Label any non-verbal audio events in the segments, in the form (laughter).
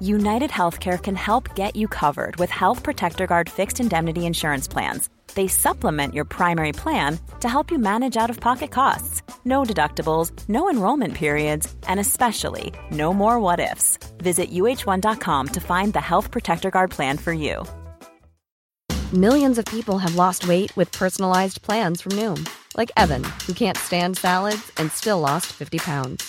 United Healthcare can help get you covered with Health Protector Guard fixed indemnity insurance plans they supplement your primary plan to help you manage out of pocket costs. No deductibles, no enrollment periods, and especially no more what ifs. Visit uh1.com to find the Health Protector Guard plan for you. Millions of people have lost weight with personalized plans from Noom, like Evan, who can't stand salads and still lost 50 pounds.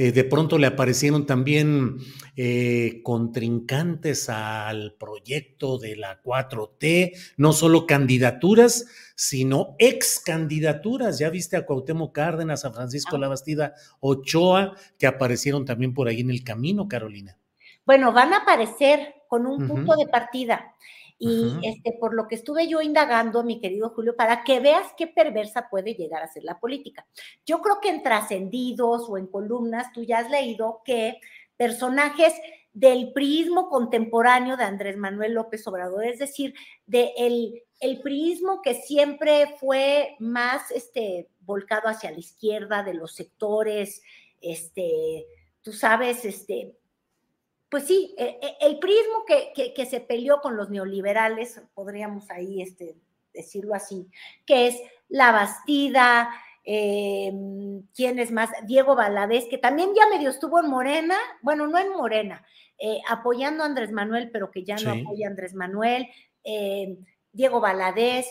Eh, de pronto le aparecieron también eh, contrincantes al proyecto de la 4T, no solo candidaturas, sino ex candidaturas. Ya viste a Cuauhtémoc Cárdenas, a Francisco ah. Labastida Ochoa, que aparecieron también por ahí en el camino, Carolina. Bueno, van a aparecer con un punto de partida. Y este, por lo que estuve yo indagando, mi querido Julio, para que veas qué perversa puede llegar a ser la política. Yo creo que en trascendidos o en columnas tú ya has leído que personajes del prismo contemporáneo de Andrés Manuel López Obrador, es decir, de el, que siempre fue más este, volcado hacia la izquierda, de los sectores, este, tú sabes, este, pues sí, e, e, el prismo que, se peleó con los neoliberales, podríamos ahí este, decirlo así, que es la Bastida, eh, ¿quién es más? Diego Valadez, que también ya medio estuvo en Morena, bueno, no en Morena, eh, apoyando a Andrés Manuel, pero que ya no apoya a Andrés Manuel, eh, Diego Valadez,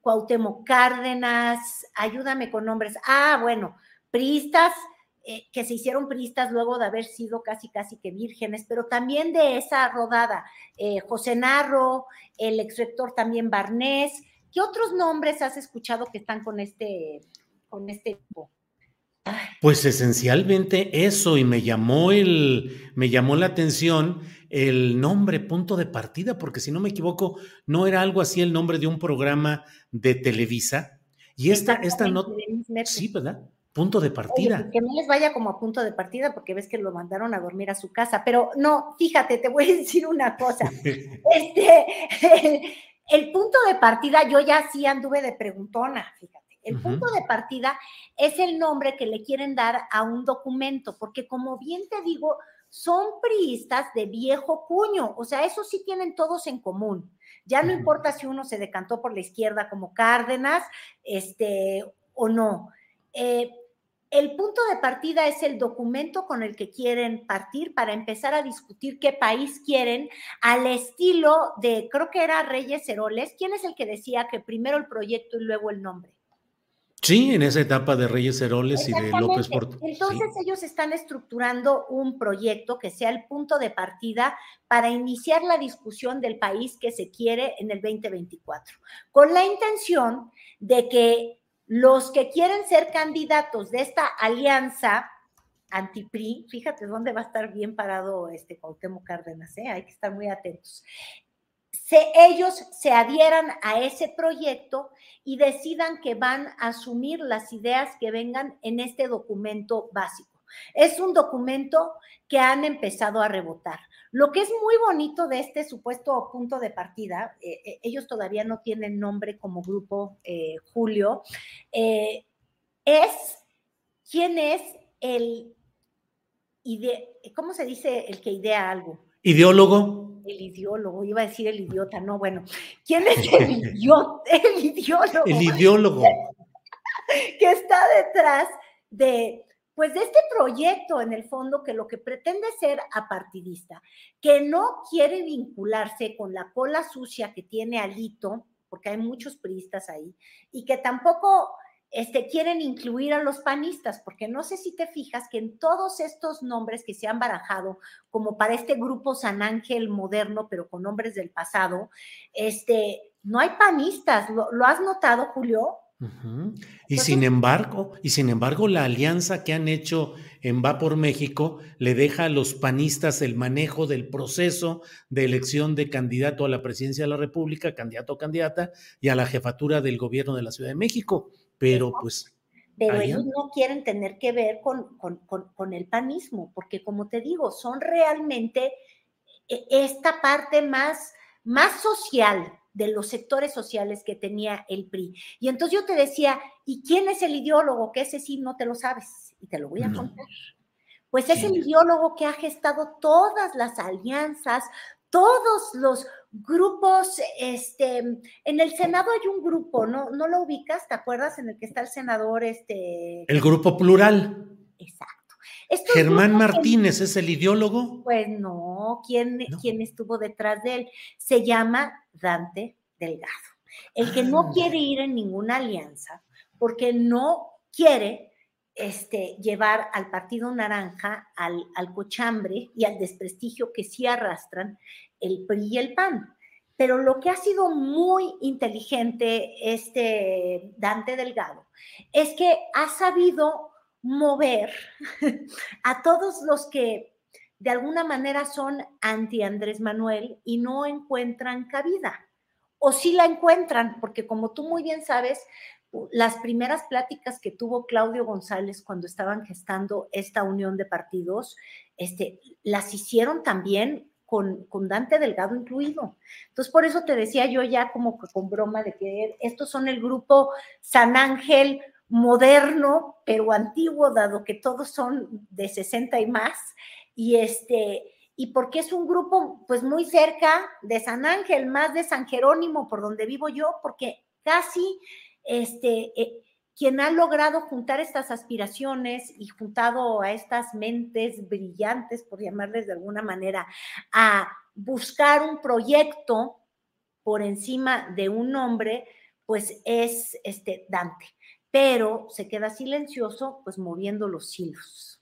Cuauhtémoc Cárdenas, ayúdame con nombres, ah, bueno, Pristas, eh, que se hicieron priistas luego de haber sido casi, casi que vírgenes, pero también de esa rodada, eh, José Narro, el ex rector también Barnés. ¿Qué otros nombres has escuchado que están con este, con este tipo? Pues esencialmente eso, y me llamó el, me llamó la atención el nombre punto de partida, porque si no me equivoco, no era algo así el nombre de un programa de Televisa. Y esta, esta no. Sí, ¿verdad? Punto de partida. que no les vaya como a punto de partida porque ves que lo mandaron a dormir a su casa, pero no, fíjate, te voy a (laughs) decir una cosa. (laughs) este, el, punto de partida, yo ya sí anduve de preguntona, fíjate. El punto de partida es el nombre que le quieren dar a un documento, porque como bien te digo, son priistas de viejo cuño, o sea, eso sí tienen todos en común. Ya no importa si uno se decantó por la izquierda como Cárdenas, este, o no. Eh, el punto de partida es el documento con el que quieren partir para empezar a discutir qué país quieren al estilo de, creo que era Reyes Heroles. ¿Quién es el que decía que primero el proyecto y luego el nombre? Sí, en esa etapa de Reyes Heroles y de López Porto. Entonces ellos están estructurando un proyecto que sea el punto de partida para iniciar la discusión del país que se quiere en el 2024, con la intención de que los que quieren ser candidatos de esta alianza anti-PRI, fíjate dónde va a estar bien parado este Cuauhtémoc Cárdenas, ¿eh? hay que estar muy atentos. Se, ellos se adhieran a ese proyecto y decidan que van a asumir las ideas que vengan en este documento básico. Es un documento que han empezado a rebotar. Lo que es muy bonito de este supuesto punto de partida, eh, eh, ellos todavía no tienen nombre como grupo, eh, Julio, es quién es el, ¿cómo se dice el que idea algo? Ideólogo. El ideólogo, iba a decir el idiota, no, bueno. ¿Quién es el, idiota, (laughs) el ideólogo? El ideólogo. (laughs) que está detrás de pues de este proyecto en el fondo que lo que pretende ser apartidista, que no quiere vincularse con la cola sucia que tiene Alito, porque hay muchos priistas ahí, y que tampoco este, quieren incluir a los panistas, porque no sé si te fijas que en todos estos nombres que se han barajado, como para este grupo San Ángel moderno, pero con nombres del pasado, este, no hay panistas. ¿Lo, has notado, Julio? Y sin embargo, y sin embargo, la alianza que han hecho en Va por México le deja a los panistas el manejo del proceso de elección de candidato a la presidencia de la República, candidato o candidata, y a la jefatura del gobierno de la Ciudad de México. Pero pues. Pero ellos no quieren tener que ver con, con el panismo, porque como te digo, son realmente e, esta parte más, más social, de los sectores sociales que tenía el PRI. Y entonces yo te decía, ¿y quién es el ideólogo? Que ese sí no te lo sabes y te lo voy a contar. Pues es el ideólogo que ha gestado todas las alianzas, todos los grupos, este, en el Senado hay un grupo, ¿no? ¿No lo ubicas? ¿Te acuerdas? En el que está el senador, este. El grupo plural. Exacto. Germán Martínez es el ideólogo. Pues no, ¿quién, ¿quién estuvo detrás de él? Se llama Dante Delgado. El que no ah. quiere ir en ninguna alianza porque no quiere este, llevar al Partido Naranja al, al cochambre y al desprestigio que sí arrastran el PRI y el PAN. Pero lo que ha sido muy inteligente este Dante Delgado es que ha sabido mover (laughs) a todos los que de alguna manera son anti Andrés Manuel y no encuentran cabida. O sí la encuentran, porque como tú muy bien sabes, las primeras pláticas que tuvo Claudio González cuando estaban gestando esta unión de partidos, este, las hicieron también con, con, Dante Delgado incluido. Entonces, por eso te decía yo ya como con broma de que estos son el grupo San Ángel, moderno, pero antiguo, dado que todos son de 60 y más, y este, y porque es un grupo pues muy cerca de San Ángel, más de San Jerónimo, por donde vivo yo, porque casi este, eh, quien ha logrado juntar estas aspiraciones y juntado a estas mentes brillantes, por llamarles de alguna manera, a buscar un proyecto por encima de un nombre, pues es este Dante. pero se queda silencioso, pues moviendo los hilos.